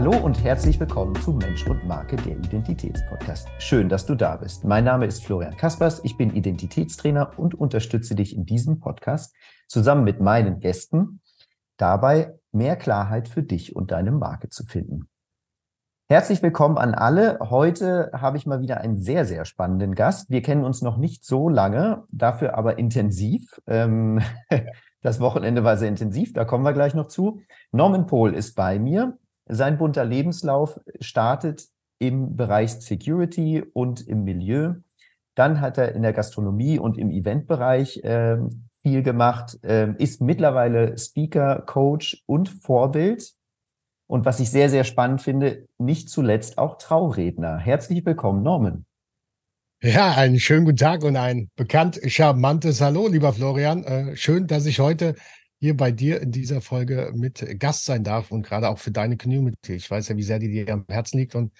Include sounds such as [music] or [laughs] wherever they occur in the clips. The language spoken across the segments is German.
Hallo und herzlich willkommen zu Mensch und Marke, der Identitätspodcast. Schön, dass du da bist. Mein Name ist Florian Kaspers, ich bin Identitätstrainer und unterstütze dich in diesem Podcast zusammen mit meinen Gästen dabei, mehr Klarheit für dich und deine Marke zu finden. Herzlich willkommen an alle. Heute habe ich mal wieder einen sehr, sehr spannenden Gast. Wir kennen uns noch nicht so lange, dafür aber intensiv. Ähm, [laughs] das Wochenende war sehr intensiv, da kommen wir gleich noch zu. Norman Pohl ist bei mir. Sein bunter Lebenslauf startet im Bereich Security und im Milieu. Dann hat er in der Gastronomie und im Eventbereich äh, viel gemacht, äh, ist mittlerweile Speaker, Coach und Vorbild. Und was ich sehr, sehr spannend finde, nicht zuletzt auch Trauredner. Herzlich willkommen, Norman. Ja, einen schönen guten Tag und ein bekannt charmantes Hallo, lieber Florian. Äh, schön, dass ich heute hier bei dir in dieser Folge mit Gast sein darf und gerade auch für deine Community. Ich weiß ja, wie sehr die dir am Herzen liegt und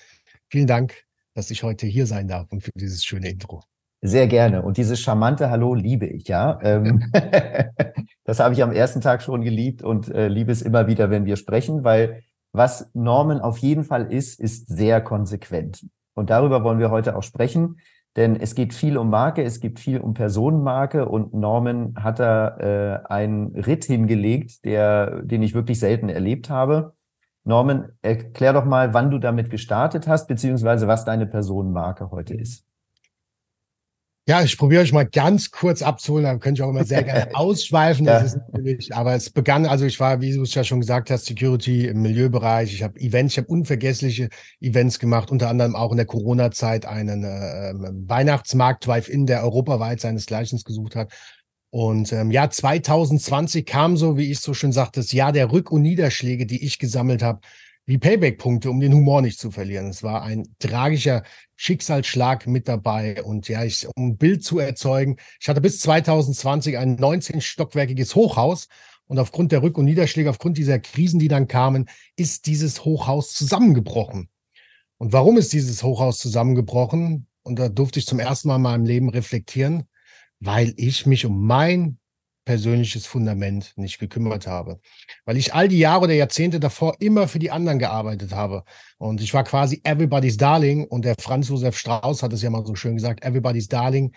vielen Dank, dass ich heute hier sein darf und für dieses schöne Intro. Sehr gerne. Und dieses charmante Hallo liebe ich, ja. Ähm, [laughs] das habe ich am ersten Tag schon geliebt und äh, liebe es immer wieder, wenn wir sprechen, weil was Norman auf jeden Fall ist, ist sehr konsequent. Und darüber wollen wir heute auch sprechen. Denn es geht viel um Marke, es geht viel um Personenmarke und Norman hat da äh, einen Ritt hingelegt, der, den ich wirklich selten erlebt habe. Norman, erklär doch mal, wann du damit gestartet hast, beziehungsweise was deine Personenmarke heute ist. Ja, ich probiere euch mal ganz kurz abzuholen, da könnte ich auch immer sehr gerne [laughs] ausschweifen. Das ja. ist natürlich, aber es begann, also ich war, wie du es ja schon gesagt hast, Security im Milieubereich. Ich habe Events, ich habe unvergessliche Events gemacht, unter anderem auch in der Corona-Zeit einen äh, Weihnachtsmarkt Drive-In, der europaweit seinesgleichen gesucht hat. Und ähm, ja, 2020 kam so, wie ich so schön sagte, das Jahr der Rück- und Niederschläge, die ich gesammelt habe wie Payback-Punkte, um den Humor nicht zu verlieren. Es war ein tragischer Schicksalsschlag mit dabei. Und ja, ich, um ein Bild zu erzeugen, ich hatte bis 2020 ein 19-stockwerkiges Hochhaus. Und aufgrund der Rück- und Niederschläge, aufgrund dieser Krisen, die dann kamen, ist dieses Hochhaus zusammengebrochen. Und warum ist dieses Hochhaus zusammengebrochen? Und da durfte ich zum ersten Mal in meinem Leben reflektieren, weil ich mich um mein persönliches Fundament nicht gekümmert habe. Weil ich all die Jahre oder Jahrzehnte davor immer für die anderen gearbeitet habe. Und ich war quasi everybody's darling. Und der Franz Josef Strauß hat es ja mal so schön gesagt, everybody's darling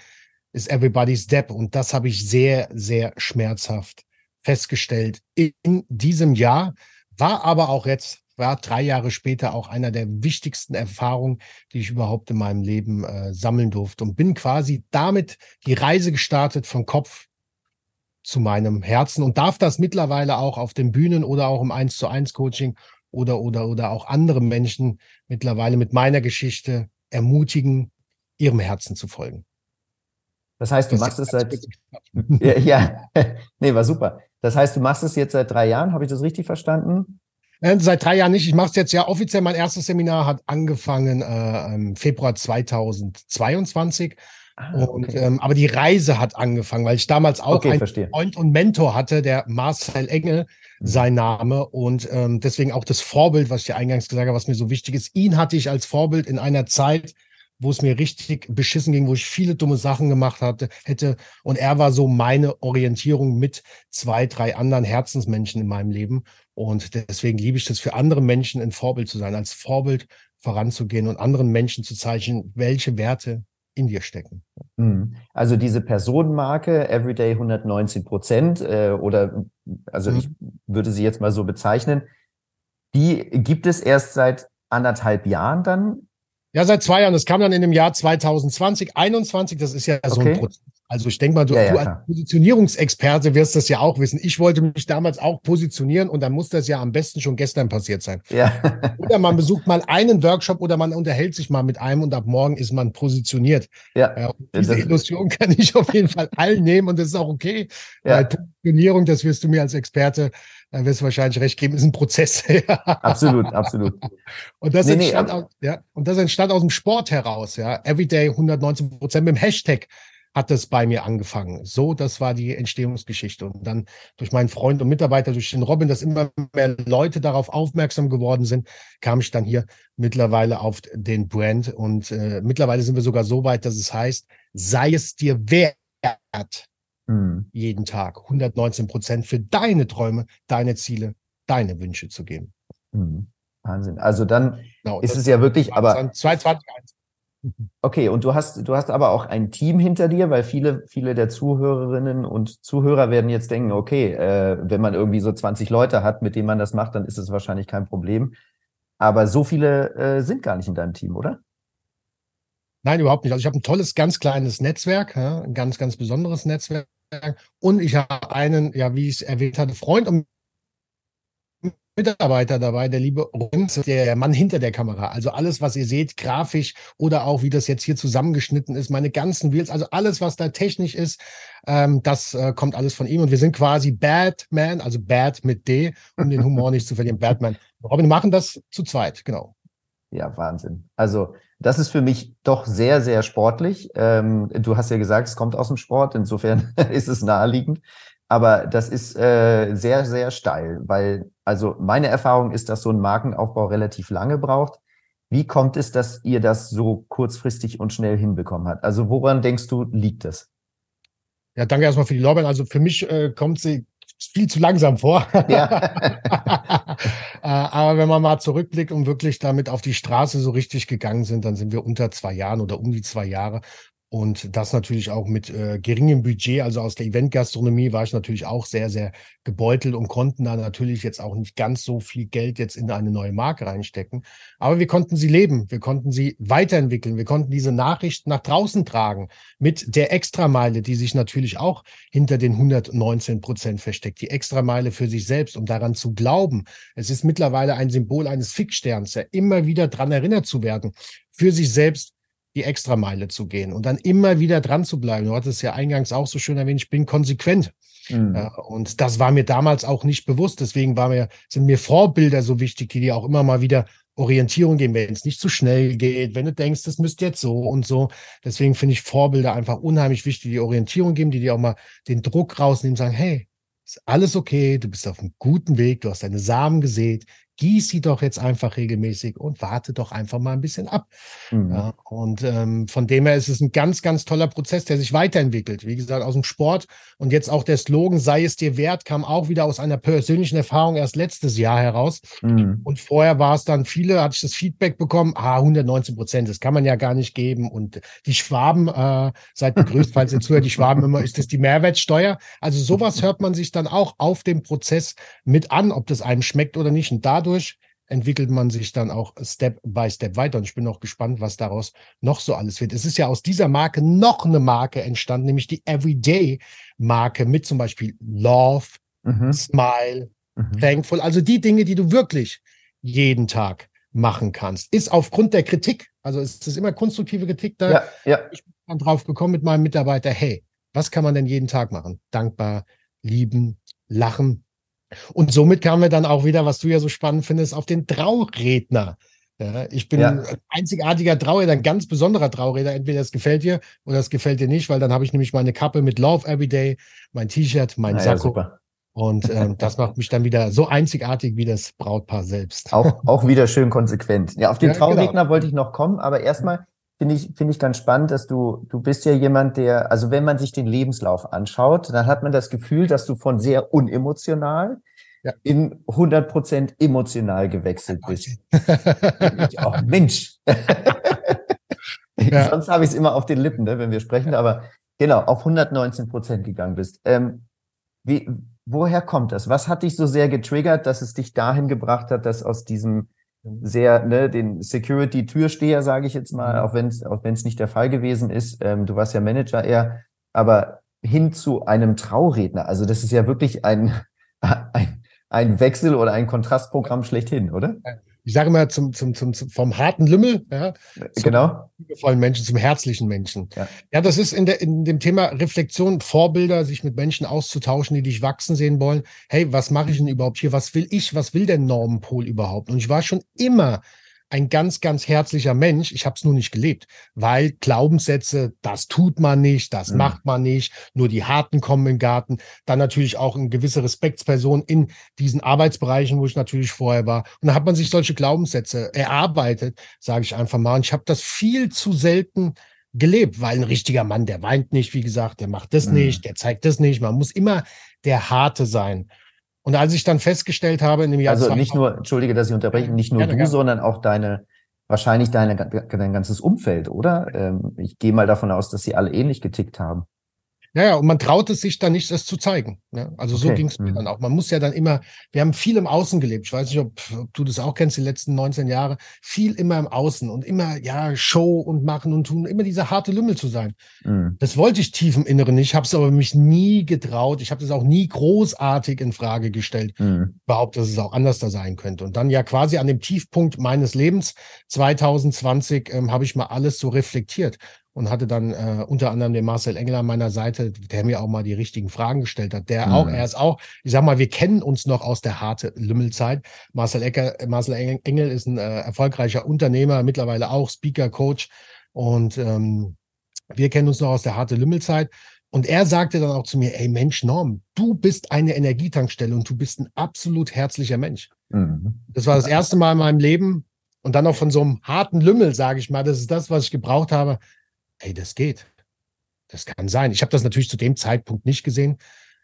ist everybody's depp. Und das habe ich sehr, sehr schmerzhaft festgestellt in diesem Jahr. War aber auch jetzt, war drei Jahre später auch einer der wichtigsten Erfahrungen, die ich überhaupt in meinem Leben äh, sammeln durfte. Und bin quasi damit die Reise gestartet von Kopf zu meinem Herzen und darf das mittlerweile auch auf den Bühnen oder auch im 1 zu 1 Coaching oder, oder, oder auch andere Menschen mittlerweile mit meiner Geschichte ermutigen, ihrem Herzen zu folgen. Das heißt, du das machst es seit, [laughs] ja, ja, [laughs] nee, war super. Das heißt, du machst es jetzt seit drei Jahren, habe ich das richtig verstanden? Seit drei Jahren nicht. Ich mache es jetzt ja offiziell. Mein erstes Seminar hat angefangen äh, im Februar 2022 Ah, und, okay. ähm, aber die Reise hat angefangen, weil ich damals auch okay, einen verstehe. Freund und Mentor hatte, der Marcel Engel, mhm. sein Name. Und ähm, deswegen auch das Vorbild, was ich dir eingangs gesagt habe, was mir so wichtig ist. Ihn hatte ich als Vorbild in einer Zeit, wo es mir richtig beschissen ging, wo ich viele dumme Sachen gemacht hatte, hätte. Und er war so meine Orientierung mit zwei, drei anderen Herzensmenschen in meinem Leben. Und deswegen liebe ich das für andere Menschen ein Vorbild zu sein, als Vorbild voranzugehen und anderen Menschen zu zeichnen, welche Werte in dir stecken. Mhm. Also diese Personenmarke Everyday 119 Prozent äh, oder also mhm. ich würde sie jetzt mal so bezeichnen, die gibt es erst seit anderthalb Jahren dann? Ja, seit zwei Jahren. Das kam dann in dem Jahr 2020, 21. Das ist ja so okay. ein Prozess. Also ich denke mal, du, ja, ja, du als Positionierungsexperte wirst das ja auch wissen. Ich wollte mich damals auch positionieren und dann muss das ja am besten schon gestern passiert sein. Ja. oder man [laughs] besucht mal einen Workshop oder man unterhält sich mal mit einem und ab morgen ist man positioniert. Ja. ja diese Illusion kann ich auf jeden Fall allen nehmen und das ist auch okay. Ja. Äh, Positionierung, das wirst du mir als Experte da wirst du wahrscheinlich recht geben, ist ein Prozess. [laughs] absolut, absolut. Und das, nee, entstand nee, aus, ja, und das entstand aus dem Sport heraus, ja. Everyday 119 Prozent mit dem Hashtag hat das bei mir angefangen. So, das war die Entstehungsgeschichte. Und dann durch meinen Freund und Mitarbeiter, durch den Robin, dass immer mehr Leute darauf aufmerksam geworden sind, kam ich dann hier mittlerweile auf den Brand. Und äh, mittlerweile sind wir sogar so weit, dass es heißt, sei es dir wert, mhm. jeden Tag 119 Prozent für deine Träume, deine Ziele, deine Wünsche zu geben. Mhm. Wahnsinn. Also dann genau, ist es ja wirklich, aber 220. Okay, und du hast, du hast aber auch ein Team hinter dir, weil viele, viele der Zuhörerinnen und Zuhörer werden jetzt denken, okay, äh, wenn man irgendwie so 20 Leute hat, mit denen man das macht, dann ist es wahrscheinlich kein Problem. Aber so viele äh, sind gar nicht in deinem Team, oder? Nein, überhaupt nicht. Also ich habe ein tolles, ganz kleines Netzwerk, ja, ein ganz, ganz besonderes Netzwerk. Und ich habe einen, ja, wie ich es erwähnt hatte, Freund und Mitarbeiter dabei, der liebe Rums, der Mann hinter der Kamera. Also alles, was ihr seht, grafisch oder auch wie das jetzt hier zusammengeschnitten ist, meine ganzen Wheels, also alles, was da technisch ist, ähm, das äh, kommt alles von ihm. Und wir sind quasi Batman, also Bad mit D, um den Humor nicht zu verlieren. Batman. Robin, wir machen das zu zweit, genau. Ja, Wahnsinn. Also das ist für mich doch sehr, sehr sportlich. Ähm, du hast ja gesagt, es kommt aus dem Sport, insofern [laughs] ist es naheliegend. Aber das ist äh, sehr, sehr steil, weil, also meine Erfahrung ist, dass so ein Markenaufbau relativ lange braucht. Wie kommt es, dass ihr das so kurzfristig und schnell hinbekommen habt? Also woran denkst du, liegt das? Ja, danke erstmal für die Lorbeeren. Also für mich äh, kommt sie viel zu langsam vor. Ja. [laughs] Äh, aber wenn man mal zurückblickt und wirklich damit auf die Straße so richtig gegangen sind, dann sind wir unter zwei Jahren oder um die zwei Jahre. Und das natürlich auch mit äh, geringem Budget, also aus der Eventgastronomie war ich natürlich auch sehr, sehr gebeutelt und konnten da natürlich jetzt auch nicht ganz so viel Geld jetzt in eine neue Marke reinstecken. Aber wir konnten sie leben, wir konnten sie weiterentwickeln, wir konnten diese Nachricht nach draußen tragen mit der Extrameile, die sich natürlich auch hinter den 119 Prozent versteckt. Die Extrameile für sich selbst, um daran zu glauben. Es ist mittlerweile ein Symbol eines Fixsterns, ja immer wieder dran erinnert zu werden, für sich selbst die Extrameile zu gehen und dann immer wieder dran zu bleiben. Du hattest ja eingangs auch so schön erwähnt, ich bin konsequent. Mhm. Und das war mir damals auch nicht bewusst. Deswegen war mir, sind mir Vorbilder so wichtig, die dir auch immer mal wieder Orientierung geben, wenn es nicht zu schnell geht, wenn du denkst, das müsste jetzt so und so. Deswegen finde ich Vorbilder einfach unheimlich wichtig, die Orientierung geben, die dir auch mal den Druck rausnehmen, sagen, hey, ist alles okay, du bist auf einem guten Weg, du hast deine Samen gesät, gieß sie doch jetzt einfach regelmäßig und warte doch einfach mal ein bisschen ab. Mhm. Ja, und ähm, von dem her ist es ein ganz, ganz toller Prozess, der sich weiterentwickelt. Wie gesagt, aus dem Sport und jetzt auch der Slogan, sei es dir wert, kam auch wieder aus einer persönlichen Erfahrung erst letztes Jahr heraus. Mhm. Und vorher war es dann viele, hatte ich das Feedback bekommen, ah, 119 Prozent, das kann man ja gar nicht geben. Und die Schwaben, äh, seid begrüßt, falls ihr zuhört, die Schwaben immer, ist das die Mehrwertsteuer? Also sowas hört man sich dann auch auf dem Prozess mit an, ob das einem schmeckt oder nicht. Und dadurch dadurch entwickelt man sich dann auch Step by Step weiter. Und ich bin auch gespannt, was daraus noch so alles wird. Es ist ja aus dieser Marke noch eine Marke entstanden, nämlich die Everyday-Marke mit zum Beispiel Love, mhm. Smile, mhm. Thankful. Also die Dinge, die du wirklich jeden Tag machen kannst. Ist aufgrund der Kritik, also es ist immer konstruktive Kritik da. Ja, ja. Ich bin dann drauf gekommen mit meinem Mitarbeiter, hey, was kann man denn jeden Tag machen? Dankbar, lieben, lachen, und somit kamen wir dann auch wieder, was du ja so spannend findest, auf den Trauredner. Ja, ich bin ja. ein einzigartiger Trauredner, ein ganz besonderer Trauredner. Entweder es gefällt dir oder es gefällt dir nicht, weil dann habe ich nämlich meine Kappe mit Love Everyday, mein T-Shirt, mein naja, Sakko. Super. Und ähm, [laughs] das macht mich dann wieder so einzigartig wie das Brautpaar selbst. Auch, auch wieder schön konsequent. Ja, auf den ja, Trauredner genau. wollte ich noch kommen, aber erstmal finde ich, finde ich ganz spannend, dass du, du bist ja jemand, der, also wenn man sich den Lebenslauf anschaut, dann hat man das Gefühl, dass du von sehr unemotional ja. in 100 Prozent emotional gewechselt bist. oh, Mensch. ja. [laughs] Sonst habe ich es immer auf den Lippen, ne, wenn wir sprechen, aber genau, auf 119 Prozent gegangen bist. Ähm, wie, woher kommt das? Was hat dich so sehr getriggert, dass es dich dahin gebracht hat, dass aus diesem sehr, ne, den Security-Türsteher, sage ich jetzt mal, mhm. auch wenn es auch wenn's nicht der Fall gewesen ist, ähm, du warst ja Manager eher, aber hin zu einem Trauredner. Also das ist ja wirklich ein, [laughs] ein, ein Wechsel oder ein Kontrastprogramm schlechthin, oder? Ich sage mal zum, zum, zum, zum vom harten Lümmel, ja, zum genau. liebevollen Menschen, zum herzlichen Menschen. Ja. ja, das ist in, der, in dem Thema Reflexion, Vorbilder, sich mit Menschen auszutauschen, die dich wachsen sehen wollen. Hey, was mache ich denn überhaupt hier? Was will ich? Was will der Normenpol überhaupt? Und ich war schon immer ein ganz, ganz herzlicher Mensch. Ich habe es nur nicht gelebt, weil Glaubenssätze, das tut man nicht, das mhm. macht man nicht, nur die Harten kommen im Garten. Dann natürlich auch eine gewisse Respektsperson in diesen Arbeitsbereichen, wo ich natürlich vorher war. Und da hat man sich solche Glaubenssätze erarbeitet, sage ich einfach mal. Und ich habe das viel zu selten gelebt, weil ein richtiger Mann, der weint nicht, wie gesagt, der macht das mhm. nicht, der zeigt das nicht. Man muss immer der Harte sein. Und als ich dann festgestellt habe in dem Jahr. Also nicht nur, entschuldige, dass ich unterbreche, nicht nur gerne, du, gerne. sondern auch deine, wahrscheinlich deine, dein ganzes Umfeld, oder? Ähm, ich gehe mal davon aus, dass sie alle ähnlich getickt haben. Naja, und man traut es sich dann nicht, das zu zeigen. Ne? Also okay. so ging es mir mhm. dann auch. Man muss ja dann immer, wir haben viel im Außen gelebt. Ich weiß nicht, ob, ob, du das auch kennst, die letzten 19 Jahre. Viel immer im Außen und immer, ja, Show und machen und tun, immer dieser harte Lümmel zu sein. Mhm. Das wollte ich tief im Inneren nicht, habe es aber mich nie getraut. Ich habe das auch nie großartig in Frage gestellt. Mhm. Behauptet, dass es auch anders da sein könnte. Und dann ja quasi an dem Tiefpunkt meines Lebens 2020 ähm, habe ich mal alles so reflektiert und hatte dann äh, unter anderem den Marcel Engel an meiner Seite, der mir auch mal die richtigen Fragen gestellt hat. Der mhm. auch, er ist auch, ich sag mal, wir kennen uns noch aus der harte Lümmelzeit. Marcel, Ecker, Marcel Engel ist ein äh, erfolgreicher Unternehmer, mittlerweile auch Speaker, Coach und ähm, wir kennen uns noch aus der harte Lümmelzeit. Und er sagte dann auch zu mir, ey Mensch, Norm, du bist eine Energietankstelle und du bist ein absolut herzlicher Mensch. Mhm. Das war das erste Mal in meinem Leben und dann auch von so einem harten Lümmel, sage ich mal, das ist das, was ich gebraucht habe, hey, das geht. Das kann sein. Ich habe das natürlich zu dem Zeitpunkt nicht gesehen,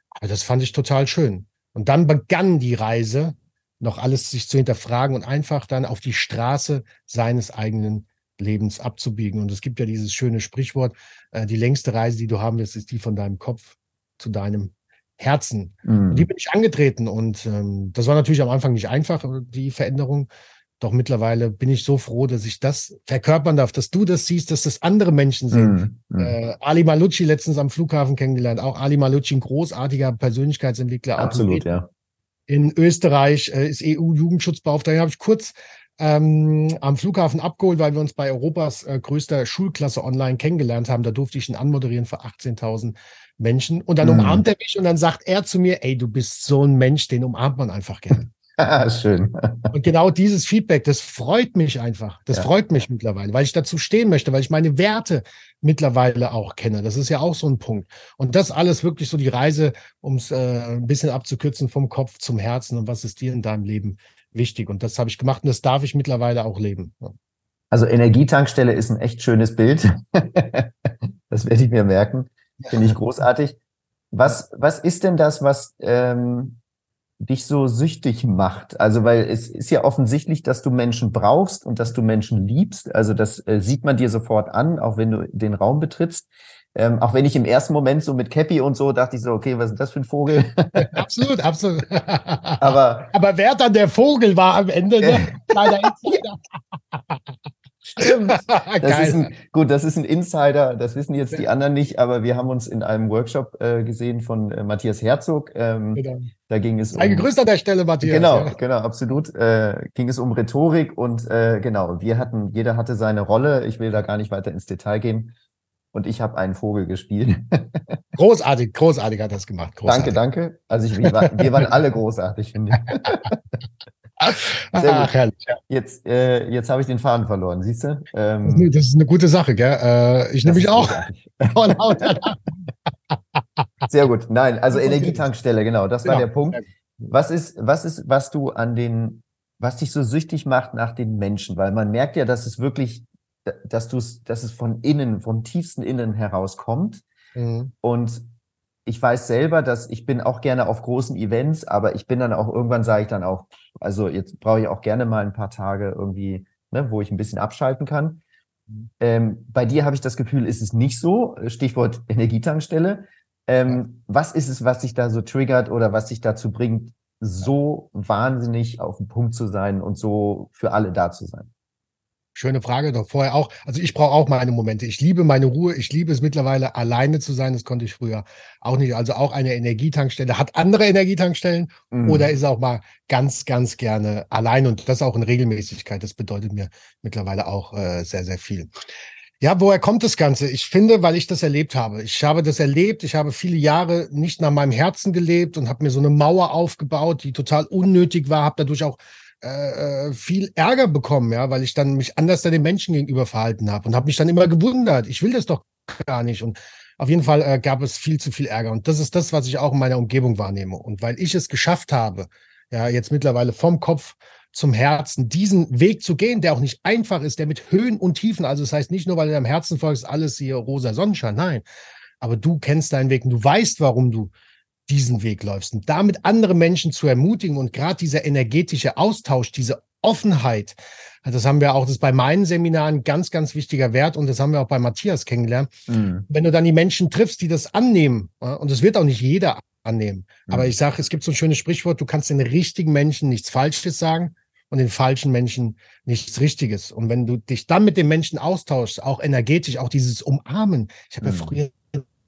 aber das fand ich total schön. Und dann begann die Reise, noch alles sich zu hinterfragen und einfach dann auf die Straße seines eigenen Lebens abzubiegen. Und es gibt ja dieses schöne Sprichwort, äh, die längste Reise, die du haben wirst, ist die von deinem Kopf zu deinem Herzen. Mhm. die bin ich angetreten und ähm, das war natürlich am Anfang nicht einfach, die Veränderung. Doch mittlerweile bin ich so froh, dass ich das verkörpern darf, dass du das siehst, dass das andere Menschen sehen. Mm, mm. Äh, Ali Malucci letztens am Flughafen kennengelernt. Auch Ali Malucci, ein großartiger Persönlichkeitsentwickler. Absolut, ja. In Österreich äh, ist EU-Jugendschutzbeauftragter. Habe ich kurz ähm, am Flughafen abgeholt, weil wir uns bei Europas äh, größter Schulklasse online kennengelernt haben. Da durfte ich ihn anmoderieren für 18.000 Menschen. Und dann mm. umarmt er mich und dann sagt er zu mir, ey, du bist so ein Mensch, den umarmt man einfach gerne. [laughs] Schön. Und genau dieses Feedback, das freut mich einfach. Das ja. freut mich mittlerweile, weil ich dazu stehen möchte, weil ich meine Werte mittlerweile auch kenne. Das ist ja auch so ein Punkt. Und das alles wirklich so die Reise, um es äh, ein bisschen abzukürzen, vom Kopf zum Herzen und was ist dir in deinem Leben wichtig. Und das habe ich gemacht und das darf ich mittlerweile auch leben. Also Energietankstelle ist ein echt schönes Bild. [laughs] das werde ich mir merken. Finde ich großartig. Was, was ist denn das, was ähm, dich so süchtig macht? Also, weil es ist ja offensichtlich, dass du Menschen brauchst und dass du Menschen liebst. Also, das äh, sieht man dir sofort an, auch wenn du den Raum betrittst. Ähm, auch wenn ich im ersten Moment so mit Cappy und so dachte ich so, okay, was ist das für ein Vogel? [laughs] absolut, absolut. aber, aber wer dann der Vogel war am Ende, ne? [laughs] Leider [laughs] Stimmt. [laughs] Das ist ein, gut, das ist ein Insider, das wissen jetzt die anderen nicht, aber wir haben uns in einem Workshop äh, gesehen von äh, Matthias Herzog. Ähm, genau. Da ging es um. Ein Grüße an der Stelle, Matthias. Genau, ja. genau, absolut. Äh, ging es um Rhetorik und äh, genau, wir hatten, jeder hatte seine Rolle. Ich will da gar nicht weiter ins Detail gehen. Und ich habe einen Vogel gespielt. [laughs] großartig, großartig hat das gemacht. Großartig. Danke, danke. Also ich, wir, war, wir waren alle großartig, finde ich. [laughs] Sehr gut. Ach, Jetzt, äh, jetzt habe ich den Faden verloren, siehst du? Ähm, das ist eine gute Sache, gell? Äh, ich nehme mich auch. [laughs] Sehr gut. Nein, also Energietankstelle, genau, das war genau. der Punkt. Was ist, was ist, was du an den, was dich so süchtig macht nach den Menschen? Weil man merkt ja, dass es wirklich, dass du es, dass es von innen, vom tiefsten Innen herauskommt. Mhm. Und ich weiß selber, dass ich bin auch gerne auf großen Events, aber ich bin dann auch irgendwann sage ich dann auch, also jetzt brauche ich auch gerne mal ein paar Tage irgendwie, ne, wo ich ein bisschen abschalten kann. Mhm. Ähm, bei dir habe ich das Gefühl, ist es nicht so. Stichwort [laughs] Energietankstelle. Ähm, was ist es, was dich da so triggert oder was dich dazu bringt, so wahnsinnig auf den Punkt zu sein und so für alle da zu sein? Schöne Frage, doch vorher auch. Also ich brauche auch meine Momente. Ich liebe meine Ruhe. Ich liebe es mittlerweile alleine zu sein. Das konnte ich früher auch nicht. Also auch eine Energietankstelle. Hat andere Energietankstellen mhm. oder ist auch mal ganz, ganz gerne alleine und das auch in Regelmäßigkeit. Das bedeutet mir mittlerweile auch äh, sehr, sehr viel. Ja, woher kommt das Ganze? Ich finde, weil ich das erlebt habe. Ich habe das erlebt. Ich habe viele Jahre nicht nach meinem Herzen gelebt und habe mir so eine Mauer aufgebaut, die total unnötig war. Habe dadurch auch äh, äh, viel Ärger bekommen, ja, weil ich dann mich anders den Menschen gegenüber verhalten habe und habe mich dann immer gewundert, ich will das doch gar nicht. Und auf jeden Fall äh, gab es viel zu viel Ärger. Und das ist das, was ich auch in meiner Umgebung wahrnehme. Und weil ich es geschafft habe, ja, jetzt mittlerweile vom Kopf zum Herzen, diesen Weg zu gehen, der auch nicht einfach ist, der mit Höhen und Tiefen, also das heißt nicht nur, weil du deinem Herzen folgst, alles hier rosa Sonnenschein, nein. Aber du kennst deinen Weg und du weißt, warum du diesen Weg läufst und damit andere Menschen zu ermutigen und gerade dieser energetische Austausch, diese Offenheit, das haben wir auch, das ist bei meinen Seminaren ganz, ganz wichtiger Wert und das haben wir auch bei Matthias kennengelernt. Mhm. Wenn du dann die Menschen triffst, die das annehmen, und es wird auch nicht jeder annehmen, mhm. aber ich sage, es gibt so ein schönes Sprichwort, du kannst den richtigen Menschen nichts Falsches sagen und den falschen Menschen nichts Richtiges. Und wenn du dich dann mit den Menschen austauschst, auch energetisch, auch dieses Umarmen. Ich habe mhm. ja früher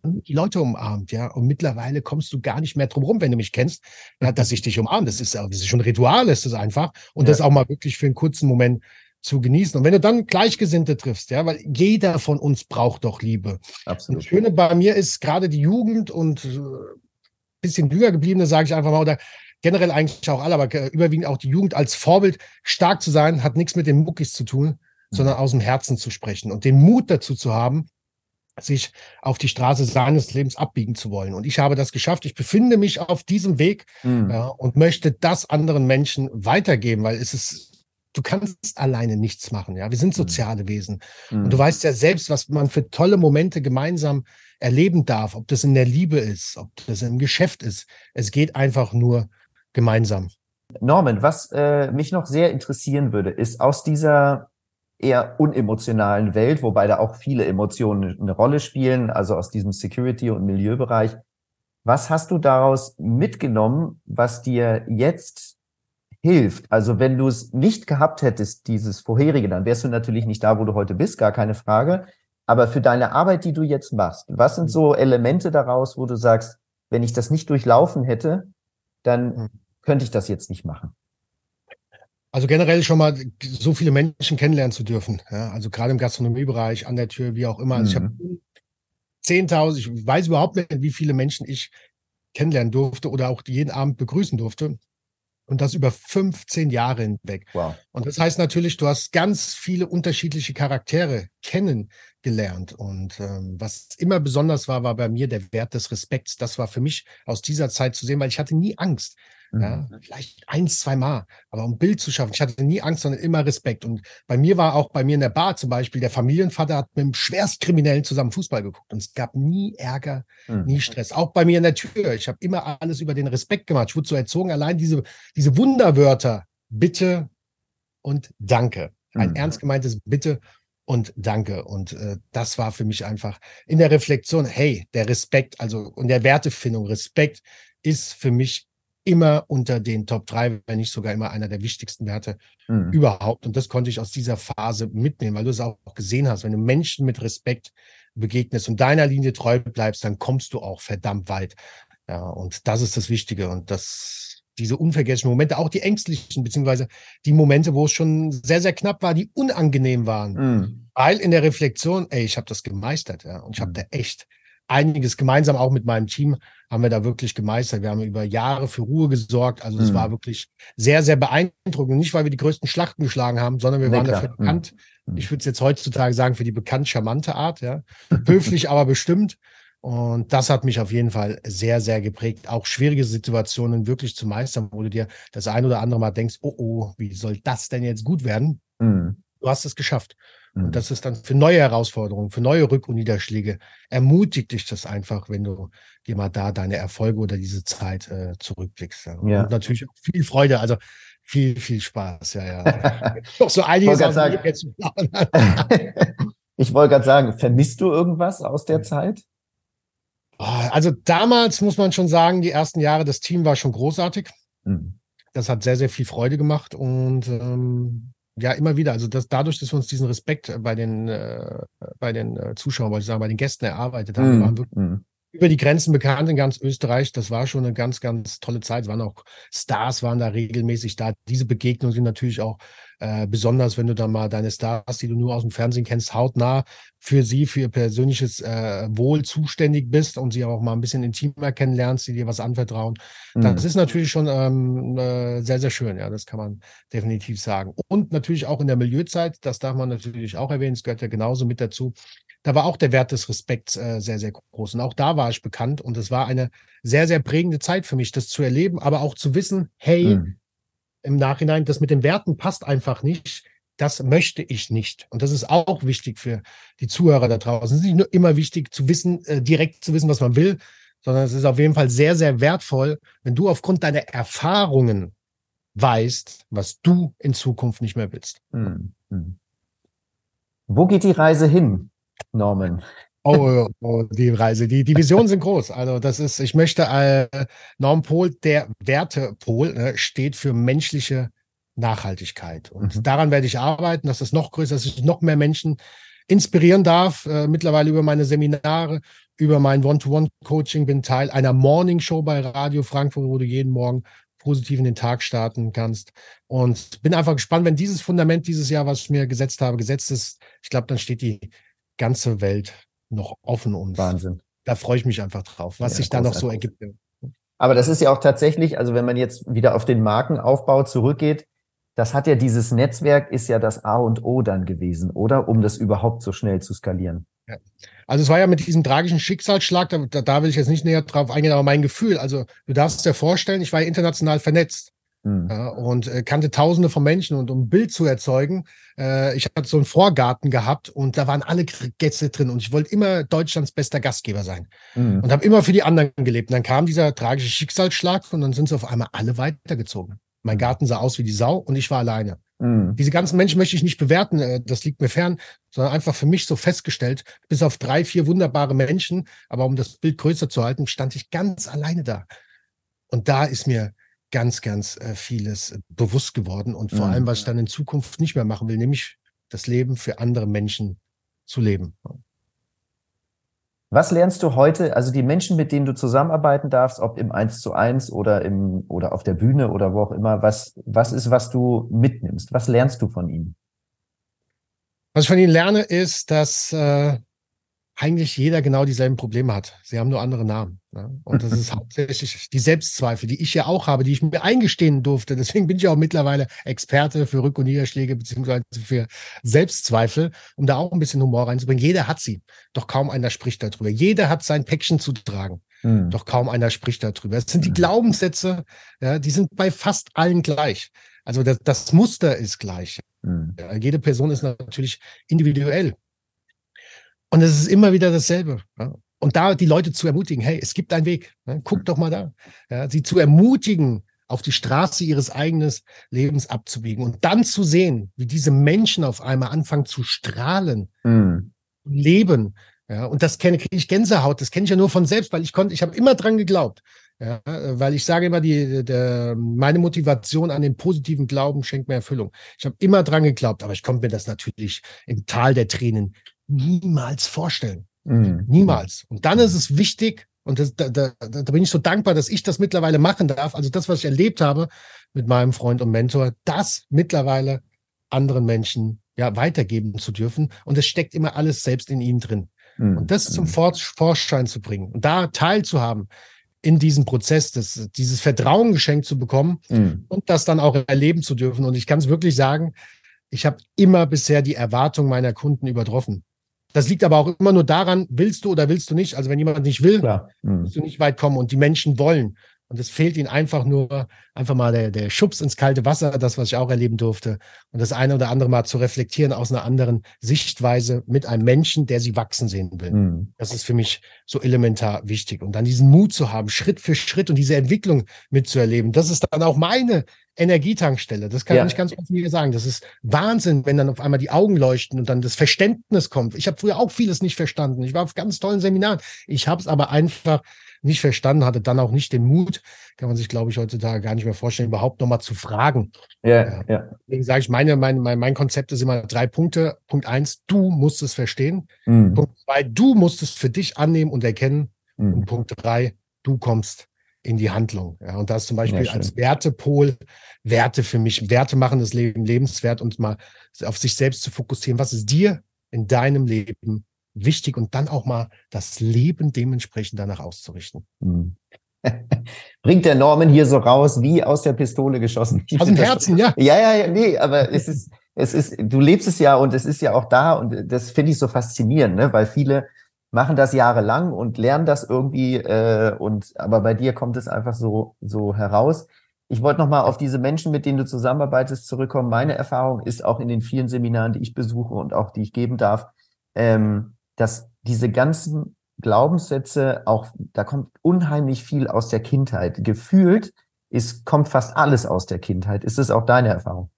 die Leute umarmt, ja. Und mittlerweile kommst du gar nicht mehr drum rum, wenn du mich kennst, ja, dass ich dich umarme. Das ist, das ist schon ein Ritual, ist das einfach. Und ja. das auch mal wirklich für einen kurzen Moment zu genießen. Und wenn du dann Gleichgesinnte triffst, ja, weil jeder von uns braucht doch Liebe. Absolut. Das Schöne bei mir ist gerade die Jugend und äh, bisschen jünger gebliebene, sage ich einfach mal, oder generell eigentlich auch alle, aber überwiegend auch die Jugend als Vorbild stark zu sein, hat nichts mit den Muckis zu tun, mhm. sondern aus dem Herzen zu sprechen und den Mut dazu zu haben, sich auf die Straße seines Lebens abbiegen zu wollen. Und ich habe das geschafft. Ich befinde mich auf diesem Weg mhm. ja, und möchte das anderen Menschen weitergeben, weil es ist, du kannst alleine nichts machen. Ja, wir sind mhm. soziale Wesen. Mhm. Und du weißt ja selbst, was man für tolle Momente gemeinsam erleben darf, ob das in der Liebe ist, ob das im Geschäft ist. Es geht einfach nur gemeinsam. Norman, was äh, mich noch sehr interessieren würde, ist aus dieser eher unemotionalen Welt, wobei da auch viele Emotionen eine Rolle spielen, also aus diesem Security- und Milieubereich. Was hast du daraus mitgenommen, was dir jetzt hilft? Also wenn du es nicht gehabt hättest, dieses vorherige, dann wärst du natürlich nicht da, wo du heute bist, gar keine Frage. Aber für deine Arbeit, die du jetzt machst, was sind so Elemente daraus, wo du sagst, wenn ich das nicht durchlaufen hätte, dann hm. könnte ich das jetzt nicht machen? Also generell schon mal so viele Menschen kennenlernen zu dürfen. Ja, also gerade im Gastronomiebereich, an der Tür, wie auch immer. Also mhm. ich habe 10.000, ich weiß überhaupt nicht, wie viele Menschen ich kennenlernen durfte oder auch jeden Abend begrüßen durfte. Und das über 15 Jahre hinweg. Wow. Und das heißt natürlich, du hast ganz viele unterschiedliche Charaktere kennengelernt. Und ähm, was immer besonders war, war bei mir der Wert des Respekts. Das war für mich aus dieser Zeit zu sehen, weil ich hatte nie Angst. Ja, mhm. vielleicht eins, zwei Mal. Aber um Bild zu schaffen, ich hatte nie Angst, sondern immer Respekt. Und bei mir war auch bei mir in der Bar zum Beispiel, der Familienvater hat mit einem Schwerstkriminellen zusammen Fußball geguckt. Und es gab nie Ärger, mhm. nie Stress. Auch bei mir in der Tür. Ich habe immer alles über den Respekt gemacht. Ich wurde so erzogen, allein diese, diese Wunderwörter, bitte und danke. Ein mhm. ernst gemeintes Bitte und Danke. Und äh, das war für mich einfach in der Reflexion, hey, der Respekt, also und der Wertefindung, Respekt ist für mich immer unter den Top 3, wenn nicht sogar immer einer der wichtigsten Werte mhm. überhaupt. Und das konnte ich aus dieser Phase mitnehmen, weil du es auch gesehen hast. Wenn du Menschen mit Respekt begegnest und deiner Linie treu bleibst, dann kommst du auch verdammt weit. Ja, und das ist das Wichtige. Und das, diese unvergesslichen Momente, auch die ängstlichen, beziehungsweise die Momente, wo es schon sehr, sehr knapp war, die unangenehm waren. Mhm. Weil in der Reflexion, ey, ich habe das gemeistert, ja, und ich habe mhm. da echt einiges gemeinsam auch mit meinem Team haben wir da wirklich gemeistert. Wir haben über Jahre für Ruhe gesorgt. Also es mhm. war wirklich sehr, sehr beeindruckend. Nicht, weil wir die größten Schlachten geschlagen haben, sondern wir nee, waren klar. dafür bekannt. Mhm. Ich würde es jetzt heutzutage sagen, für die bekannt charmante Art, ja. Höflich, aber bestimmt. Und das hat mich auf jeden Fall sehr, sehr geprägt, auch schwierige Situationen wirklich zu meistern, wo du dir das ein oder andere Mal denkst, oh, oh, wie soll das denn jetzt gut werden? Mhm. Du hast es geschafft. Und mhm. das ist dann für neue Herausforderungen, für neue Rück- und Niederschläge, ermutigt dich das einfach, wenn du dir mal da deine Erfolge oder diese Zeit äh, zurückblickst. Ja. ja. Und natürlich auch viel Freude, also viel, viel Spaß. Ja, ja. [laughs] Doch so einiges. ich wollte gerade [laughs] sagen, vermisst du irgendwas aus der Zeit? Ah, also damals muss man schon sagen, die ersten Jahre, das Team war schon großartig. Mhm. Das hat sehr, sehr viel Freude gemacht und ähm, ja, immer wieder. Also das, dadurch, dass wir uns diesen Respekt äh, bei den, äh, bei den äh, Zuschauern, wollte ich sagen, bei den Gästen erarbeitet haben, mm, waren wirklich mm. über die Grenzen bekannt in ganz Österreich. Das war schon eine ganz, ganz tolle Zeit. Es waren auch Stars, waren da regelmäßig da. Diese Begegnungen sind natürlich auch äh, besonders, wenn du dann mal deine Stars, die du nur aus dem Fernsehen kennst, hautnah für sie, für ihr persönliches äh, Wohl zuständig bist und sie auch mal ein bisschen intimer kennenlernst, die dir was anvertrauen. Mhm. Das ist natürlich schon ähm, äh, sehr, sehr schön. Ja, das kann man definitiv sagen. Und natürlich auch in der Milieuzeit, das darf man natürlich auch erwähnen, es gehört ja genauso mit dazu. Da war auch der Wert des Respekts äh, sehr, sehr groß. Und auch da war ich bekannt. Und es war eine sehr, sehr prägende Zeit für mich, das zu erleben, aber auch zu wissen, hey, mhm im Nachhinein, das mit den Werten passt einfach nicht. Das möchte ich nicht. Und das ist auch wichtig für die Zuhörer da draußen. Es ist nicht nur immer wichtig zu wissen, äh, direkt zu wissen, was man will, sondern es ist auf jeden Fall sehr, sehr wertvoll, wenn du aufgrund deiner Erfahrungen weißt, was du in Zukunft nicht mehr willst. Mhm. Wo geht die Reise hin, Norman? Oh, oh, oh, die Reise. Die, die Visionen sind groß. Also, das ist, ich möchte, äh, Norm Pol, der Wertepol, ne, steht für menschliche Nachhaltigkeit. Und mhm. daran werde ich arbeiten, dass das noch größer ist, dass ich noch mehr Menschen inspirieren darf. Äh, mittlerweile über meine Seminare, über mein One-to-One-Coaching, bin Teil einer Morning Show bei Radio Frankfurt, wo du jeden Morgen positiv in den Tag starten kannst. Und bin einfach gespannt, wenn dieses Fundament dieses Jahr, was ich mir gesetzt habe, gesetzt ist, ich glaube, dann steht die ganze Welt noch offen und Wahnsinn. Da freue ich mich einfach drauf, was ja, sich da noch so ergibt. Aber das ist ja auch tatsächlich, also wenn man jetzt wieder auf den Markenaufbau zurückgeht, das hat ja dieses Netzwerk ist ja das A und O dann gewesen, oder? Um das überhaupt so schnell zu skalieren. Ja. Also es war ja mit diesem tragischen Schicksalsschlag, da, da will ich jetzt nicht näher drauf eingehen, aber mein Gefühl, also du darfst dir vorstellen, ich war ja international vernetzt. Mhm. Ja, und äh, kannte tausende von Menschen und um ein Bild zu erzeugen, äh, ich hatte so einen Vorgarten gehabt und da waren alle Gäste drin und ich wollte immer Deutschlands bester Gastgeber sein mhm. und habe immer für die anderen gelebt. Und dann kam dieser tragische Schicksalsschlag und dann sind sie auf einmal alle weitergezogen. Mein mhm. Garten sah aus wie die Sau und ich war alleine. Mhm. Diese ganzen Menschen möchte ich nicht bewerten, äh, das liegt mir fern, sondern einfach für mich so festgestellt, bis auf drei, vier wunderbare Menschen, aber um das Bild größer zu halten, stand ich ganz alleine da. Und da ist mir ganz, ganz äh, vieles bewusst geworden und vor mhm. allem, was ich dann in Zukunft nicht mehr machen will, nämlich das Leben für andere Menschen zu leben. Was lernst du heute, also die Menschen, mit denen du zusammenarbeiten darfst, ob im Eins zu eins oder im oder auf der Bühne oder wo auch immer, was, was ist, was du mitnimmst? Was lernst du von ihnen? Was ich von ihnen lerne, ist, dass äh, eigentlich jeder genau dieselben Probleme hat. Sie haben nur andere Namen. Ne? Und das ist [laughs] hauptsächlich die Selbstzweifel, die ich ja auch habe, die ich mir eingestehen durfte. Deswegen bin ich auch mittlerweile Experte für Rück- und Niederschläge beziehungsweise für Selbstzweifel, um da auch ein bisschen Humor reinzubringen. Jeder hat sie, doch kaum einer spricht darüber. Jeder hat sein Päckchen zu tragen. Mhm. Doch kaum einer spricht darüber. Es sind die hm. Glaubenssätze, ja, die sind bei fast allen gleich. Also das, das Muster ist gleich. Mhm. Ja, jede Person ist natürlich individuell. Und es ist immer wieder dasselbe. Ja. Und da die Leute zu ermutigen, hey, es gibt einen Weg, ne? guck doch mal da. Ja, sie zu ermutigen, auf die Straße ihres eigenen Lebens abzubiegen und dann zu sehen, wie diese Menschen auf einmal anfangen zu strahlen, mhm. leben. Ja, und das kenne ich Gänsehaut, das kenne ich ja nur von selbst, weil ich konnte, ich habe immer dran geglaubt. Ja, weil ich sage immer, die, der, meine Motivation an den positiven Glauben schenkt mir Erfüllung. Ich habe immer dran geglaubt, aber ich konnte mir das natürlich im Tal der Tränen niemals vorstellen. Mhm. Niemals. Und dann ist es wichtig, und das, da, da, da bin ich so dankbar, dass ich das mittlerweile machen darf. Also das, was ich erlebt habe mit meinem Freund und Mentor, das mittlerweile anderen Menschen ja weitergeben zu dürfen. Und es steckt immer alles selbst in ihnen drin. Mhm. Und das zum mhm. Vor Vorschein zu bringen und da teilzuhaben in diesem Prozess, das, dieses Vertrauen geschenkt zu bekommen mhm. und das dann auch erleben zu dürfen. Und ich kann es wirklich sagen, ich habe immer bisher die Erwartung meiner Kunden übertroffen. Das liegt aber auch immer nur daran, willst du oder willst du nicht. Also wenn jemand nicht will, Klar. Mhm. wirst du nicht weit kommen und die Menschen wollen. Und es fehlt ihnen einfach nur, einfach mal der, der Schubs ins kalte Wasser, das, was ich auch erleben durfte. Und das eine oder andere mal zu reflektieren aus einer anderen Sichtweise mit einem Menschen, der sie wachsen sehen will. Mhm. Das ist für mich so elementar wichtig. Und dann diesen Mut zu haben, Schritt für Schritt und diese Entwicklung mitzuerleben. Das ist dann auch meine Energietankstelle. Das kann ja. ich ganz offen hier sagen. Das ist Wahnsinn, wenn dann auf einmal die Augen leuchten und dann das Verständnis kommt. Ich habe früher auch vieles nicht verstanden. Ich war auf ganz tollen Seminaren. Ich habe es aber einfach nicht verstanden, hatte dann auch nicht den Mut, kann man sich, glaube ich, heutzutage gar nicht mehr vorstellen, überhaupt nochmal zu fragen. Ja, ja. Deswegen sage ich, meine, mein, mein, mein Konzept ist immer drei Punkte. Punkt eins, du musst es verstehen. Mhm. Punkt zwei, du musst es für dich annehmen und erkennen. Mhm. Und Punkt drei, du kommst in die Handlung. Ja, und das zum Beispiel ja, als Wertepol, Werte für mich, Werte machen das Leben lebenswert und mal auf sich selbst zu fokussieren. Was ist dir in deinem Leben wichtig und dann auch mal das Leben dementsprechend danach auszurichten. Mhm. [laughs] Bringt der Norman hier so raus, wie aus der Pistole geschossen. aus dem [laughs] Herzen, ja. Ja, ja, ja, nee, aber es ist, es ist, du lebst es ja und es ist ja auch da und das finde ich so faszinierend, ne, weil viele machen das jahrelang und lernen das irgendwie äh, und aber bei dir kommt es einfach so so heraus. Ich wollte noch mal auf diese Menschen, mit denen du zusammenarbeitest, zurückkommen. Meine Erfahrung ist auch in den vielen Seminaren, die ich besuche und auch die ich geben darf, ähm, dass diese ganzen Glaubenssätze auch, da kommt unheimlich viel aus der Kindheit. Gefühlt ist, kommt fast alles aus der Kindheit. Ist es auch deine Erfahrung?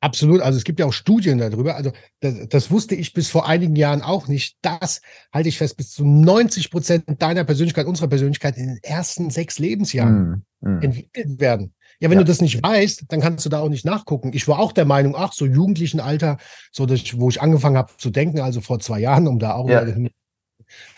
Absolut. Also es gibt ja auch Studien darüber. Also das, das, wusste ich bis vor einigen Jahren auch nicht. Das halte ich fest, bis zu 90 Prozent deiner Persönlichkeit, unserer Persönlichkeit in den ersten sechs Lebensjahren mm, mm. entwickelt werden. Ja, wenn ja. du das nicht weißt, dann kannst du da auch nicht nachgucken. Ich war auch der Meinung, ach, so jugendlichen Alter, so dass wo ich angefangen habe zu denken, also vor zwei Jahren, um da auch ja.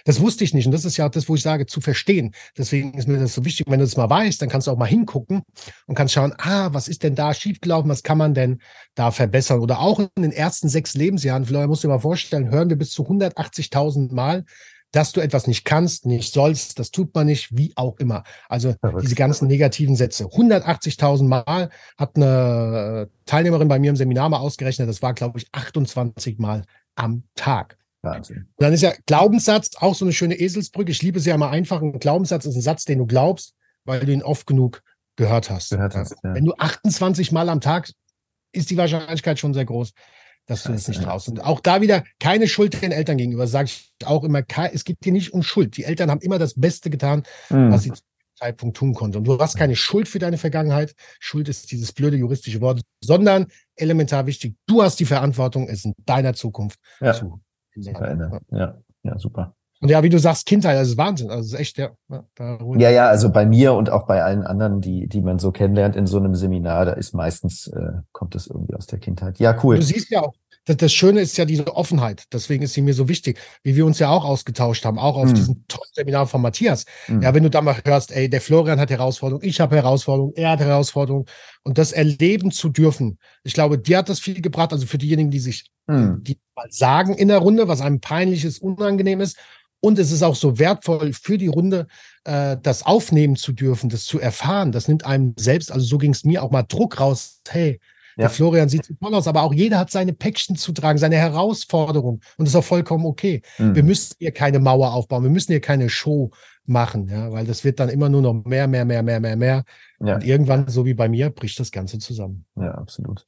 Das wusste ich nicht. Und das ist ja auch das, wo ich sage, zu verstehen. Deswegen ist mir das so wichtig. Wenn du das mal weißt, dann kannst du auch mal hingucken und kannst schauen, ah, was ist denn da schiefgelaufen? Was kann man denn da verbessern? Oder auch in den ersten sechs Lebensjahren, vielleicht musst du dir mal vorstellen, hören wir bis zu 180.000 Mal, dass du etwas nicht kannst, nicht sollst, das tut man nicht, wie auch immer. Also diese ganzen negativen Sätze. 180.000 Mal hat eine Teilnehmerin bei mir im Seminar mal ausgerechnet, das war, glaube ich, 28 Mal am Tag. Wahnsinn. Dann ist ja Glaubenssatz auch so eine schöne Eselsbrücke. Ich liebe es ja immer einfach. Ein Glaubenssatz ist ein Satz, den du glaubst, weil du ihn oft genug gehört hast. Gehört hast ja. Wenn du 28 Mal am Tag, ist die Wahrscheinlichkeit schon sehr groß, dass du das nicht traust. Und auch da wieder keine Schuld den Eltern gegenüber, sage ich auch immer. Es geht dir nicht um Schuld. Die Eltern haben immer das Beste getan, mhm. was sie zu dem Zeitpunkt tun konnten. Und du hast keine Schuld für deine Vergangenheit. Schuld ist dieses blöde juristische Wort, sondern elementar wichtig. Du hast die Verantwortung, es in deiner Zukunft ja. zu verändern. Ja, ja, super. Und ja, wie du sagst, Kindheit, das ist Wahnsinn. Also ist echt, ja. Ja, ja, also bei mir und auch bei allen anderen, die, die man so kennenlernt in so einem Seminar, da ist meistens, äh, kommt das irgendwie aus der Kindheit. Ja, cool. Du siehst ja auch, das, das Schöne ist ja diese Offenheit. Deswegen ist sie mir so wichtig, wie wir uns ja auch ausgetauscht haben, auch auf mm. diesem tollen Seminar von Matthias. Mm. Ja, wenn du da mal hörst, ey, der Florian hat Herausforderungen, ich habe Herausforderungen, er hat Herausforderungen. Und das erleben zu dürfen, ich glaube, dir hat das viel gebracht. Also für diejenigen, die sich, mm. die mal sagen in der Runde, was einem peinlich ist, unangenehm ist. Und es ist auch so wertvoll für die Runde, äh, das aufnehmen zu dürfen, das zu erfahren. Das nimmt einem selbst, also so ging es mir auch mal Druck raus. Hey, ja. Der Florian sieht so toll aus, aber auch jeder hat seine Päckchen zu tragen, seine Herausforderung. Und das ist auch vollkommen okay. Mhm. Wir müssen hier keine Mauer aufbauen, wir müssen hier keine Show machen, ja, weil das wird dann immer nur noch mehr, mehr, mehr, mehr, mehr, mehr. Ja. Und irgendwann, so wie bei mir, bricht das Ganze zusammen. Ja, absolut.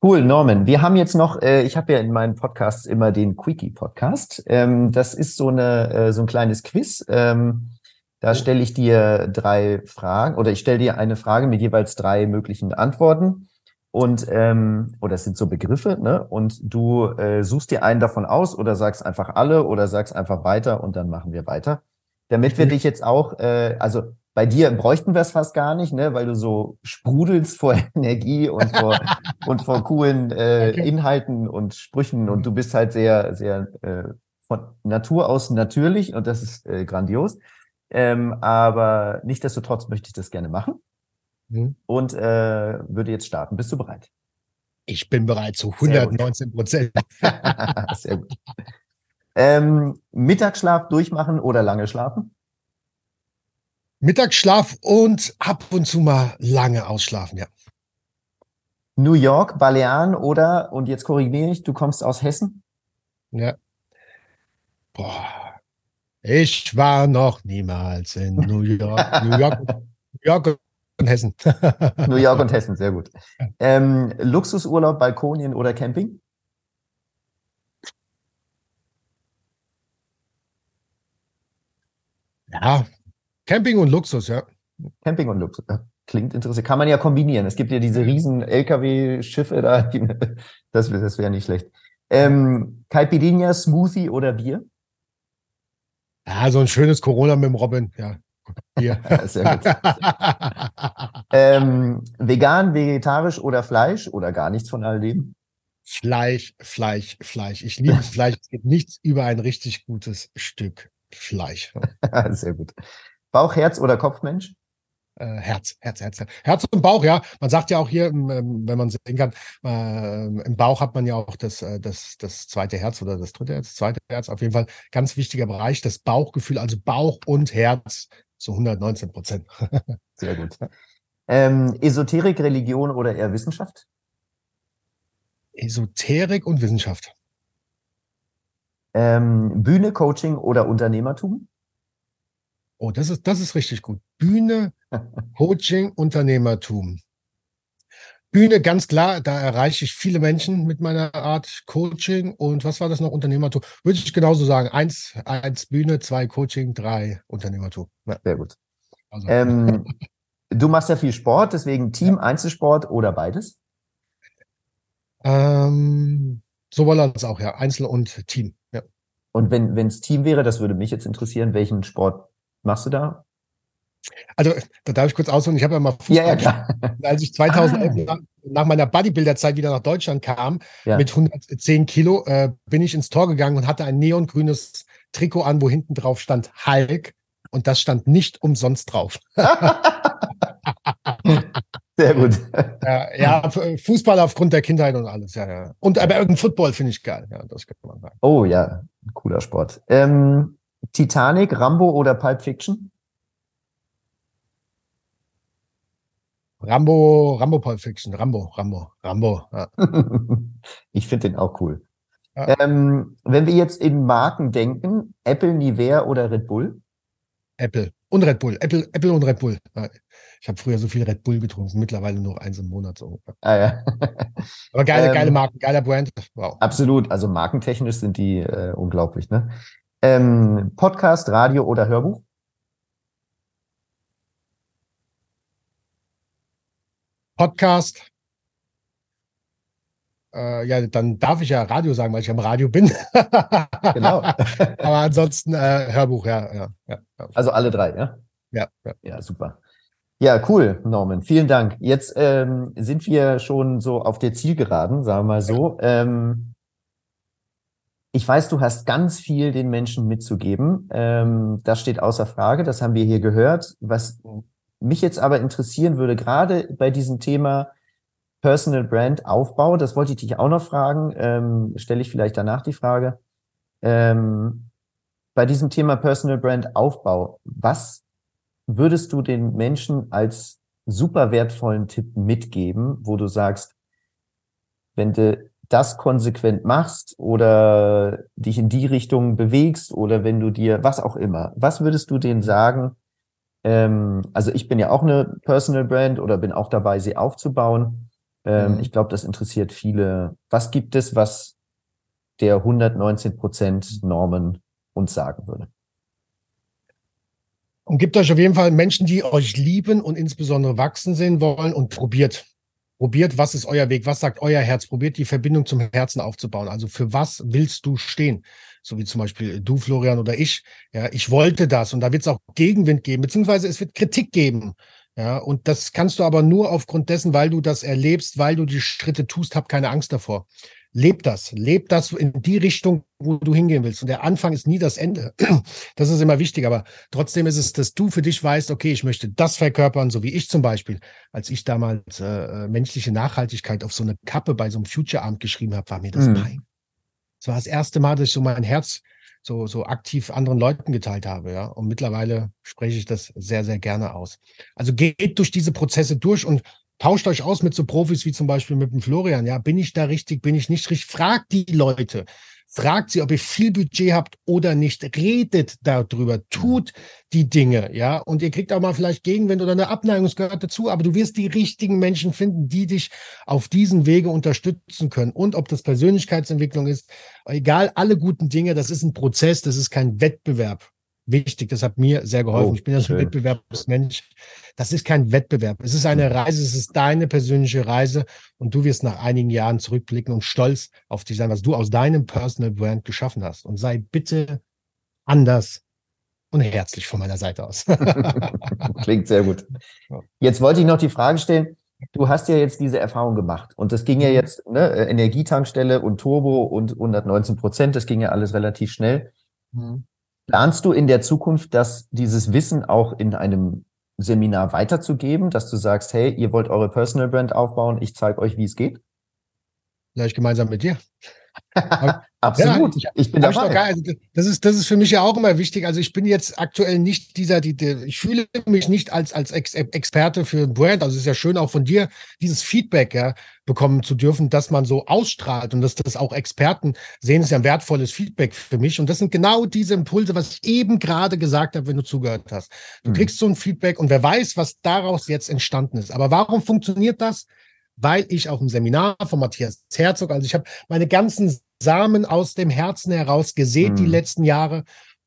Cool, Norman. Wir haben jetzt noch, äh, ich habe ja in meinen Podcasts immer den Quickie-Podcast. Ähm, das ist so, eine, äh, so ein kleines Quiz. Ähm, da stelle ich dir drei Fragen oder ich stelle dir eine Frage mit jeweils drei möglichen Antworten. Und ähm, oder es sind so Begriffe, ne? Und du äh, suchst dir einen davon aus oder sagst einfach alle oder sagst einfach weiter und dann machen wir weiter. Damit wir mhm. dich jetzt auch, äh, also bei dir bräuchten wir es fast gar nicht, ne, weil du so sprudelst vor [laughs] Energie und vor [laughs] und vor coolen äh, okay. Inhalten und Sprüchen und du bist halt sehr, sehr äh, von Natur aus natürlich und das ist äh, grandios. Ähm, aber nichtsdestotrotz möchte ich das gerne machen mhm. und äh, würde jetzt starten. Bist du bereit? Ich bin bereit zu 119 Prozent. [laughs] Sehr gut. Ähm, Mittagsschlaf durchmachen oder lange schlafen? Mittagsschlaf und ab und zu mal lange ausschlafen, ja. New York, Balearen oder, und jetzt korrigiere ich, du kommst aus Hessen? Ja. Boah. Ich war noch niemals in New York. [laughs] New York, New York und Hessen. [laughs] New York und [laughs] Hessen, sehr gut. Ähm, Luxusurlaub, Balkonien oder Camping? Ja, Camping und Luxus, ja. Camping und Luxus. Klingt interessant. Kann man ja kombinieren. Es gibt ja diese riesen LKW-Schiffe da. [laughs] das das wäre nicht schlecht. Ähm, Caipirinha, Smoothie oder Bier? Ja, so ein schönes Corona mit dem Robin, ja. Bier. [laughs] Sehr gut. ähm, vegan, vegetarisch oder Fleisch oder gar nichts von all dem? Fleisch, Fleisch, Fleisch. Ich liebe [laughs] Fleisch. Es gibt nichts über ein richtig gutes Stück Fleisch. [laughs] Sehr gut. Bauch, Herz oder Kopfmensch? Äh, Herz, Herz, Herz, Herz. Herz und Bauch, ja. Man sagt ja auch hier, ähm, wenn man sehen kann, äh, im Bauch hat man ja auch das, äh, das, das zweite Herz oder das dritte Herz, das zweite Herz. Auf jeden Fall ganz wichtiger Bereich, das Bauchgefühl, also Bauch und Herz zu 119 Prozent. [laughs] Sehr gut. Ähm, Esoterik, Religion oder eher Wissenschaft? Esoterik und Wissenschaft. Ähm, Bühne, Coaching oder Unternehmertum? Oh, das ist, das ist richtig gut. Bühne, [laughs] Coaching, Unternehmertum. Bühne, ganz klar, da erreiche ich viele Menschen mit meiner Art Coaching. Und was war das noch? Unternehmertum. Würde ich genauso sagen. Eins, eins Bühne, zwei Coaching, drei Unternehmertum. Ja. Sehr gut. Also. Ähm, [laughs] du machst ja viel Sport, deswegen Team, ja. Einzelsport oder beides? Ähm, sowohl als auch, ja. Einzel und Team, ja. Und wenn es Team wäre, das würde mich jetzt interessieren, welchen Sport machst du da? Also, da darf ich kurz ausholen. Ich habe ja mal Fußball. Ja, ja, klar. Als ich 2011 ah. nach meiner Bodybuilder-Zeit wieder nach Deutschland kam, ja. mit 110 Kilo, äh, bin ich ins Tor gegangen und hatte ein neongrünes Trikot an, wo hinten drauf stand Hulk. Und das stand nicht umsonst drauf. [laughs] Sehr gut. Ja, ja, Fußball aufgrund der Kindheit und alles, ja, ja. Und aber irgendein Football finde ich geil, ja, das kann man sagen. Oh ja, cooler Sport. Ähm, Titanic, Rambo oder Pulp Fiction? Rambo, Rambo Pulp Fiction, Rambo, Rambo, Rambo. Ja. [laughs] ich finde den auch cool. Ja. Ähm, wenn wir jetzt in Marken denken, Apple, Nivea oder Red Bull? Apple und Red Bull. Apple, Apple und Red Bull. Ich habe früher so viel Red Bull getrunken, mittlerweile nur eins im Monat so. Ah, ja. [laughs] Aber geile, ähm, geile Marken, geiler Brand. Wow. Absolut. Also markentechnisch sind die äh, unglaublich. Ne? Ähm, Podcast, Radio oder Hörbuch? Podcast. Äh, ja, dann darf ich ja Radio sagen, weil ich am Radio bin. [laughs] genau. [laughs] Aber ansonsten äh, Hörbuch, ja, ja, ja. Also alle drei, ja? Ja, ja. Ja, super. Ja, cool, Norman. Vielen Dank. Jetzt ähm, sind wir schon so auf der Zielgeraden, sagen wir mal so. Ähm, ich weiß, du hast ganz viel den Menschen mitzugeben. Ähm, das steht außer Frage. Das haben wir hier gehört. Was mich jetzt aber interessieren würde, gerade bei diesem Thema Personal Brand Aufbau, das wollte ich dich auch noch fragen, ähm, stelle ich vielleicht danach die Frage. Ähm, bei diesem Thema Personal Brand Aufbau, was würdest du den Menschen als super wertvollen Tipp mitgeben, wo du sagst, wenn du das konsequent machst oder dich in die Richtung bewegst oder wenn du dir, was auch immer, was würdest du denen sagen? Ähm, also ich bin ja auch eine Personal Brand oder bin auch dabei, sie aufzubauen. Ähm, mhm. Ich glaube, das interessiert viele. Was gibt es, was der 119 Prozent Normen uns sagen würde? Und gibt euch auf jeden Fall Menschen, die euch lieben und insbesondere wachsen sehen wollen und probiert. Probiert, was ist euer Weg, was sagt euer Herz, probiert die Verbindung zum Herzen aufzubauen. Also für was willst du stehen? So wie zum Beispiel du, Florian, oder ich. Ja, ich wollte das und da wird es auch Gegenwind geben, beziehungsweise es wird Kritik geben. Ja, und das kannst du aber nur aufgrund dessen, weil du das erlebst, weil du die Schritte tust, hab keine Angst davor leb das, leb das in die Richtung, wo du hingehen willst. Und der Anfang ist nie das Ende. [clears throat] Das ist immer wichtig, aber trotzdem ist es, dass du für dich weißt, okay, ich möchte das verkörpern, so wie ich zum Beispiel. Als ich damals äh, menschliche Nachhaltigkeit auf so eine Kappe bei so einem Future-Amt geschrieben habe, war mir das mhm. pein. Das war das erste Mal, dass ich so mein Herz so, so aktiv anderen Leuten geteilt habe, ja. Und mittlerweile spreche ich das sehr, sehr gerne aus. Also geht durch diese Prozesse durch und Tauscht euch aus mit so Profis wie zum Beispiel mit dem Florian. Ja, bin ich da richtig, bin ich nicht richtig? Fragt die Leute. Fragt sie, ob ihr viel Budget habt oder nicht. Redet darüber. Tut die Dinge. Ja, und ihr kriegt auch mal vielleicht Gegenwind oder eine Abneigung. Das gehört dazu. Aber du wirst die richtigen Menschen finden, die dich auf diesen Wege unterstützen können. Und ob das Persönlichkeitsentwicklung ist, egal, alle guten Dinge, das ist ein Prozess. Das ist kein Wettbewerb wichtig. Das hat mir sehr geholfen. Oh, ich bin ja so ein Wettbewerbsmensch. Das ist kein Wettbewerb. Es ist eine Reise. Es ist deine persönliche Reise. Und du wirst nach einigen Jahren zurückblicken und stolz auf dich sein, was du aus deinem Personal Brand geschaffen hast. Und sei bitte anders und herzlich von meiner Seite aus. [laughs] Klingt sehr gut. Jetzt wollte ich noch die Frage stellen. Du hast ja jetzt diese Erfahrung gemacht und das ging ja mhm. jetzt, ne, Energietankstelle und Turbo und 119 Prozent, das ging ja alles relativ schnell. Mhm. Planst du in der Zukunft, dass dieses Wissen auch in einem Seminar weiterzugeben, dass du sagst, hey, ihr wollt eure Personal Brand aufbauen, ich zeige euch, wie es geht? Vielleicht gemeinsam mit dir. [laughs] Absolut. Ja, ich, ich bin dabei. Also das ist, das ist für mich ja auch immer wichtig. Also ich bin jetzt aktuell nicht dieser, die, die, ich fühle mich nicht als, als Ex Experte für ein Brand. Also es ist ja schön auch von dir, dieses Feedback ja, bekommen zu dürfen, dass man so ausstrahlt und dass das auch Experten sehen, ist ja ein wertvolles Feedback für mich. Und das sind genau diese Impulse, was ich eben gerade gesagt habe, wenn du zugehört hast. Du mhm. kriegst so ein Feedback und wer weiß, was daraus jetzt entstanden ist. Aber warum funktioniert das? Weil ich auf dem Seminar von Matthias Herzog, also ich habe meine ganzen Samen aus dem Herzen heraus gesehen mhm. die letzten Jahre,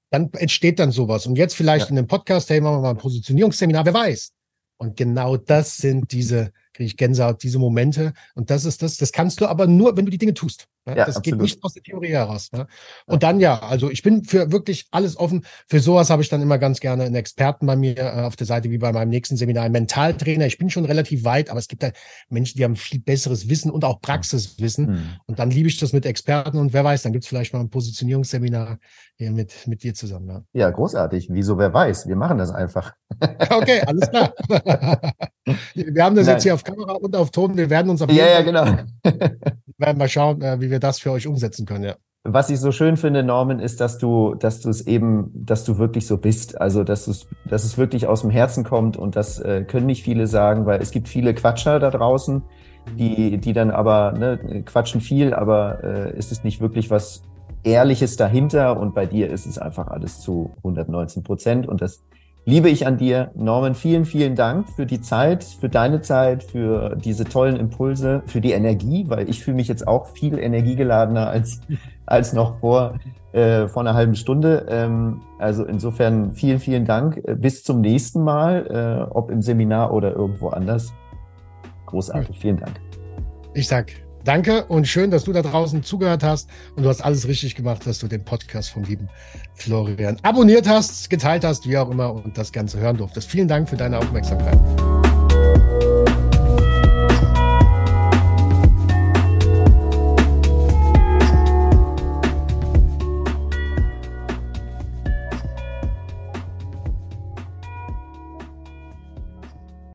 dann entsteht dann sowas. Und jetzt vielleicht ja. in einem Podcast, hey, machen wir mal ein Positionierungsseminar, wer weiß. Und genau das sind diese kriege ich Gänsehaut, diese Momente. Und das ist das, das kannst du aber nur, wenn du die Dinge tust. Ja, das absolut. geht nicht aus der Theorie heraus. Ja. Und dann ja, also ich bin für wirklich alles offen. Für sowas habe ich dann immer ganz gerne einen Experten bei mir äh, auf der Seite, wie bei meinem nächsten Seminar, einen Mentaltrainer. Ich bin schon relativ weit, aber es gibt da Menschen, die haben viel besseres Wissen und auch Praxiswissen. Mhm. Und dann liebe ich das mit Experten und wer weiß, dann gibt es vielleicht mal ein Positionierungsseminar hier mit, mit dir zusammen. Ja. ja, großartig. Wieso, wer weiß? Wir machen das einfach. [laughs] okay, alles klar. [laughs] wir haben das Nein. jetzt hier auf Kamera und auf Ton. Wir werden uns auf Ja, ja, genau. werden mal schauen, äh, wie wir das für euch umsetzen können, ja. Was ich so schön finde, Norman, ist, dass du, dass du es eben, dass du wirklich so bist. Also, dass es, dass es wirklich aus dem Herzen kommt und das äh, können nicht viele sagen, weil es gibt viele Quatscher da draußen, die, die dann aber ne, quatschen viel, aber äh, ist es nicht wirklich was Ehrliches dahinter und bei dir ist es einfach alles zu 119 Prozent und das liebe ich an dir. Norman, vielen, vielen Dank für die Zeit, für deine Zeit, für diese tollen Impulse, für die Energie, weil ich fühle mich jetzt auch viel energiegeladener als, [laughs] als noch vor, äh, vor einer halben Stunde. Ähm, also insofern vielen, vielen Dank. Bis zum nächsten Mal, äh, ob im Seminar oder irgendwo anders. Großartig. Vielen Dank. Ich sag Danke und schön, dass du da draußen zugehört hast und du hast alles richtig gemacht, dass du den Podcast vom lieben Florian abonniert hast, geteilt hast, wie auch immer und das Ganze hören durftest. Vielen Dank für deine Aufmerksamkeit.